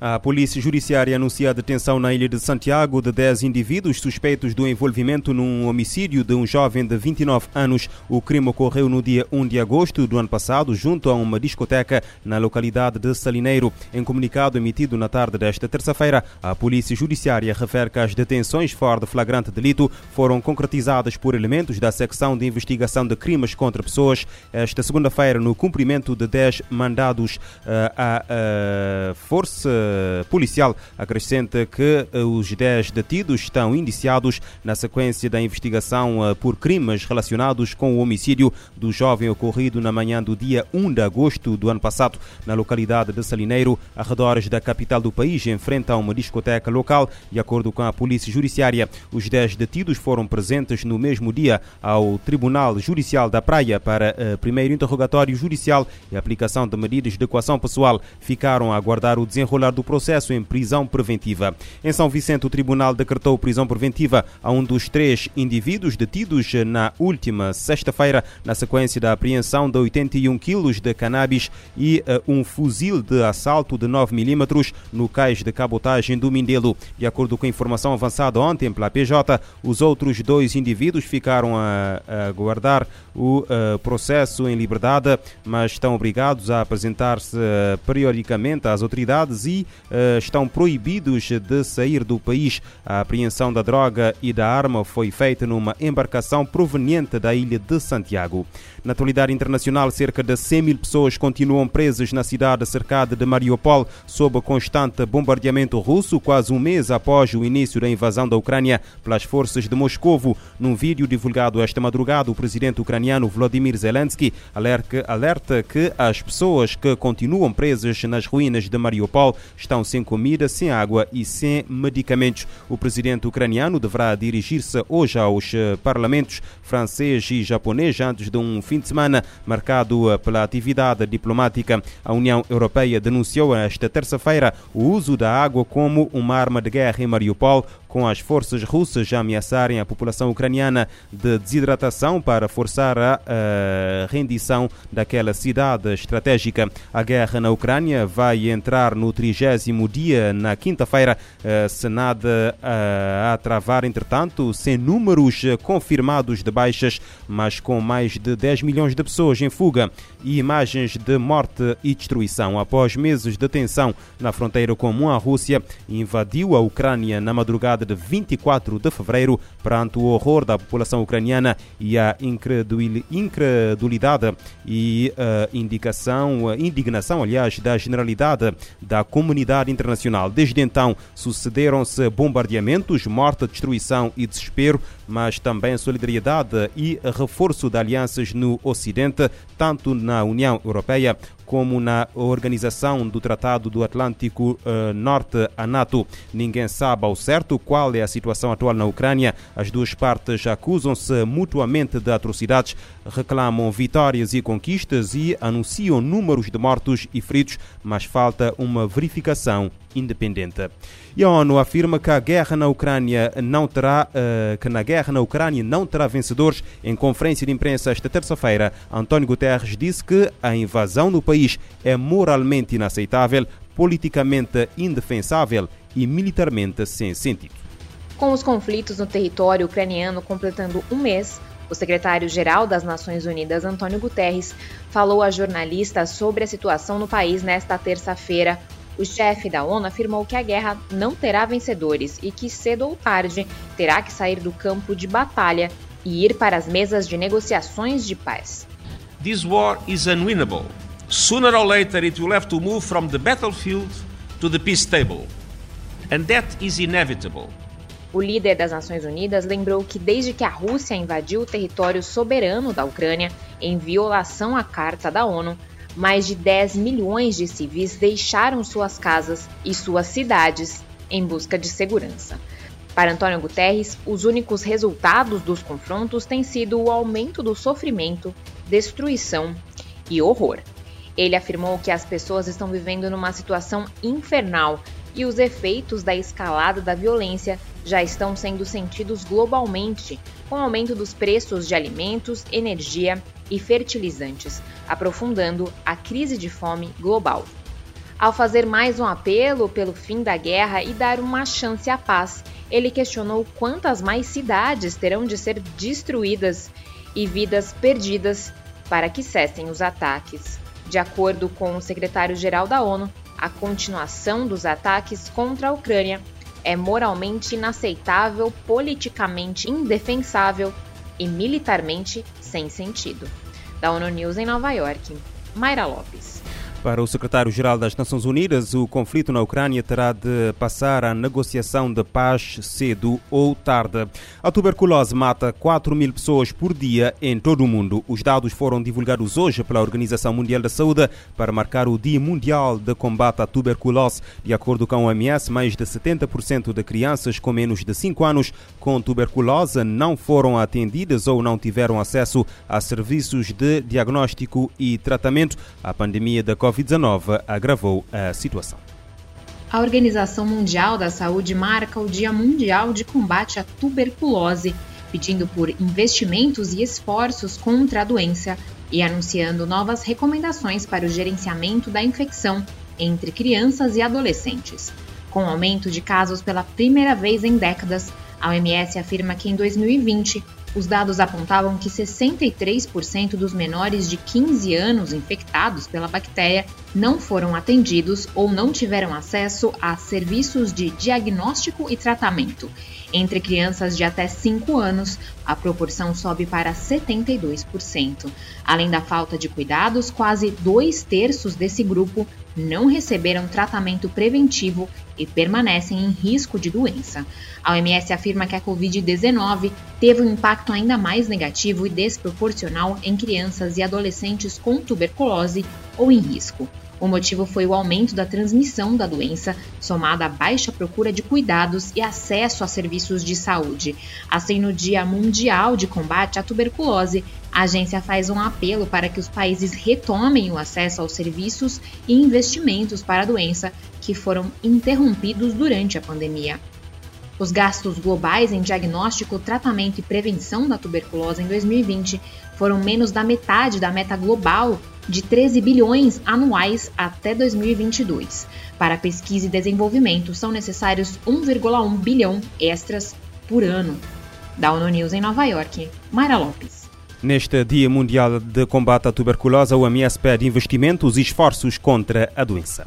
A Polícia Judiciária anuncia a detenção na ilha de Santiago de 10 indivíduos suspeitos do envolvimento num homicídio de um jovem de 29 anos. O crime ocorreu no dia 1 de agosto do ano passado, junto a uma discoteca na localidade de Salineiro. Em comunicado emitido na tarde desta terça-feira, a Polícia Judiciária refere que as detenções fora de flagrante delito foram concretizadas por elementos da secção de investigação de crimes contra pessoas esta segunda-feira no cumprimento de 10 mandados à uh, força policial acrescenta que eh, os 10 detidos estão indiciados na sequência da investigação eh, por crimes relacionados com o homicídio do jovem ocorrido na manhã do dia 1 de agosto do ano passado na localidade de Salineiro, arredores da capital do país, em frente a uma discoteca local. De acordo com a Polícia Judiciária, os 10 detidos foram presentes no mesmo dia ao Tribunal Judicial da Praia para eh, primeiro interrogatório judicial e aplicação de medidas de equação pessoal. Ficaram a aguardar o desenrolar do processo em prisão preventiva. Em São Vicente, o tribunal decretou prisão preventiva a um dos três indivíduos detidos na última sexta-feira, na sequência da apreensão de 81 quilos de cannabis e uh, um fuzil de assalto de 9 milímetros no cais de cabotagem do Mindelo. De acordo com a informação avançada ontem pela PJ, os outros dois indivíduos ficaram a, a guardar o uh, processo em liberdade, mas estão obrigados a apresentar-se uh, periodicamente às autoridades e uh, estão proibidos de sair do país. A apreensão da droga e da arma foi feita numa embarcação proveniente da ilha de Santiago. Na atualidade internacional, cerca de 100 mil pessoas continuam presas na cidade cercada de Mariupol sob constante bombardeamento russo, quase um mês após o início da invasão da Ucrânia pelas forças de Moscovo. Num vídeo divulgado esta madrugada, o presidente ucraniano Vladimir Zelensky alerta que as pessoas que continuam presas nas ruínas de Mariupol estão sem comida, sem água e sem medicamentos. O presidente ucraniano deverá dirigir-se hoje aos eh, parlamentos francês e japonês antes de um fim de semana marcado eh, pela atividade diplomática. A União Europeia denunciou esta terça-feira o uso da água como uma arma de guerra em Mariupol, com as forças russas a ameaçarem a população ucraniana de desidratação para forçar a, a rendição daquela cidade estratégica. A guerra na Ucrânia vai entrar no trigésimo dia na quinta-feira, se nada a travar, entretanto, sem números confirmados de baixas, mas com mais de 10 milhões de pessoas em fuga e imagens de morte e destruição. Após meses de tensão na fronteira comum, a Rússia invadiu a Ucrânia na madrugada de 24 de fevereiro perante o horror da população ucraniana e a incredulidade e uh, indicação, uh, indignação, aliás, da generalidade da comunidade internacional. Desde então, sucederam-se bombardeamentos, morte, destruição e desespero, mas também solidariedade e reforço de alianças no Ocidente, tanto na União Europeia como na organização do Tratado do Atlântico uh, Norte, a NATO. Ninguém sabe ao certo qual é a situação atual na Ucrânia. As duas partes acusam-se mutuamente de atrocidades, reclamam vitórias e conquistas e anunciam números de mortos e feridos, mas falta uma verificação independente. E a ONU afirma que a guerra na Ucrânia não terá uh, que na guerra na Ucrânia não terá vencedores. Em conferência de imprensa esta terça-feira, António Guterres disse que a invasão do país é moralmente inaceitável, politicamente indefensável e militarmente sem sentido. Com os conflitos no território ucraniano completando um mês, o secretário-geral das Nações Unidas, Antônio Guterres, falou a jornalistas sobre a situação no país nesta terça-feira, o chefe da ONU afirmou que a guerra não terá vencedores e que cedo ou tarde terá que sair do campo de batalha e ir para as mesas de negociações de paz. This war is unwinnable. Sooner or later it will have to move from the battlefield to the peace table. And that is inevitable. O líder das Nações Unidas lembrou que desde que a Rússia invadiu o território soberano da Ucrânia em violação à Carta da ONU, mais de 10 milhões de civis deixaram suas casas e suas cidades em busca de segurança. Para Antônio Guterres, os únicos resultados dos confrontos têm sido o aumento do sofrimento, destruição e horror. Ele afirmou que as pessoas estão vivendo numa situação infernal e os efeitos da escalada da violência já estão sendo sentidos globalmente, com o aumento dos preços de alimentos, energia e fertilizantes, aprofundando a crise de fome global. Ao fazer mais um apelo pelo fim da guerra e dar uma chance à paz, ele questionou quantas mais cidades terão de ser destruídas e vidas perdidas para que cessem os ataques. De acordo com o secretário-geral da ONU, a continuação dos ataques contra a Ucrânia é moralmente inaceitável, politicamente indefensável e militarmente sem sentido. Da ONU News em Nova York, Mayra Lopes. Para o secretário-geral das Nações Unidas, o conflito na Ucrânia terá de passar à negociação de paz cedo ou tarde. A tuberculose mata 4 mil pessoas por dia em todo o mundo. Os dados foram divulgados hoje pela Organização Mundial da Saúde para marcar o Dia Mundial de Combate à Tuberculose. De acordo com a OMS, mais de 70% de crianças com menos de 5 anos com tuberculose não foram atendidas ou não tiveram acesso a serviços de diagnóstico e tratamento. A pandemia da Covid Covid-19 agravou a situação. A Organização Mundial da Saúde marca o Dia Mundial de Combate à Tuberculose, pedindo por investimentos e esforços contra a doença e anunciando novas recomendações para o gerenciamento da infecção entre crianças e adolescentes. Com aumento de casos pela primeira vez em décadas, a OMS afirma que em 2020 os dados apontavam que 63% dos menores de 15 anos infectados pela bactéria não foram atendidos ou não tiveram acesso a serviços de diagnóstico e tratamento. Entre crianças de até 5 anos, a proporção sobe para 72%. Além da falta de cuidados, quase dois terços desse grupo não receberam tratamento preventivo e permanecem em risco de doença. A OMS afirma que a Covid-19 teve um impacto ainda mais negativo e desproporcional em crianças e adolescentes com tuberculose ou em risco. O motivo foi o aumento da transmissão da doença, somada à baixa procura de cuidados e acesso a serviços de saúde. Assim, no Dia Mundial de Combate à Tuberculose, a agência faz um apelo para que os países retomem o acesso aos serviços e investimentos para a doença que foram interrompidos durante a pandemia. Os gastos globais em diagnóstico, tratamento e prevenção da tuberculose em 2020 foram menos da metade da meta global de 13 bilhões anuais até 2022. Para pesquisa e desenvolvimento, são necessários 1,1 bilhão extras por ano. Da ONU News em Nova York, Mayra Lopes. Neste Dia Mundial de Combate à Tuberculose, a OMS pede investimentos e esforços contra a doença.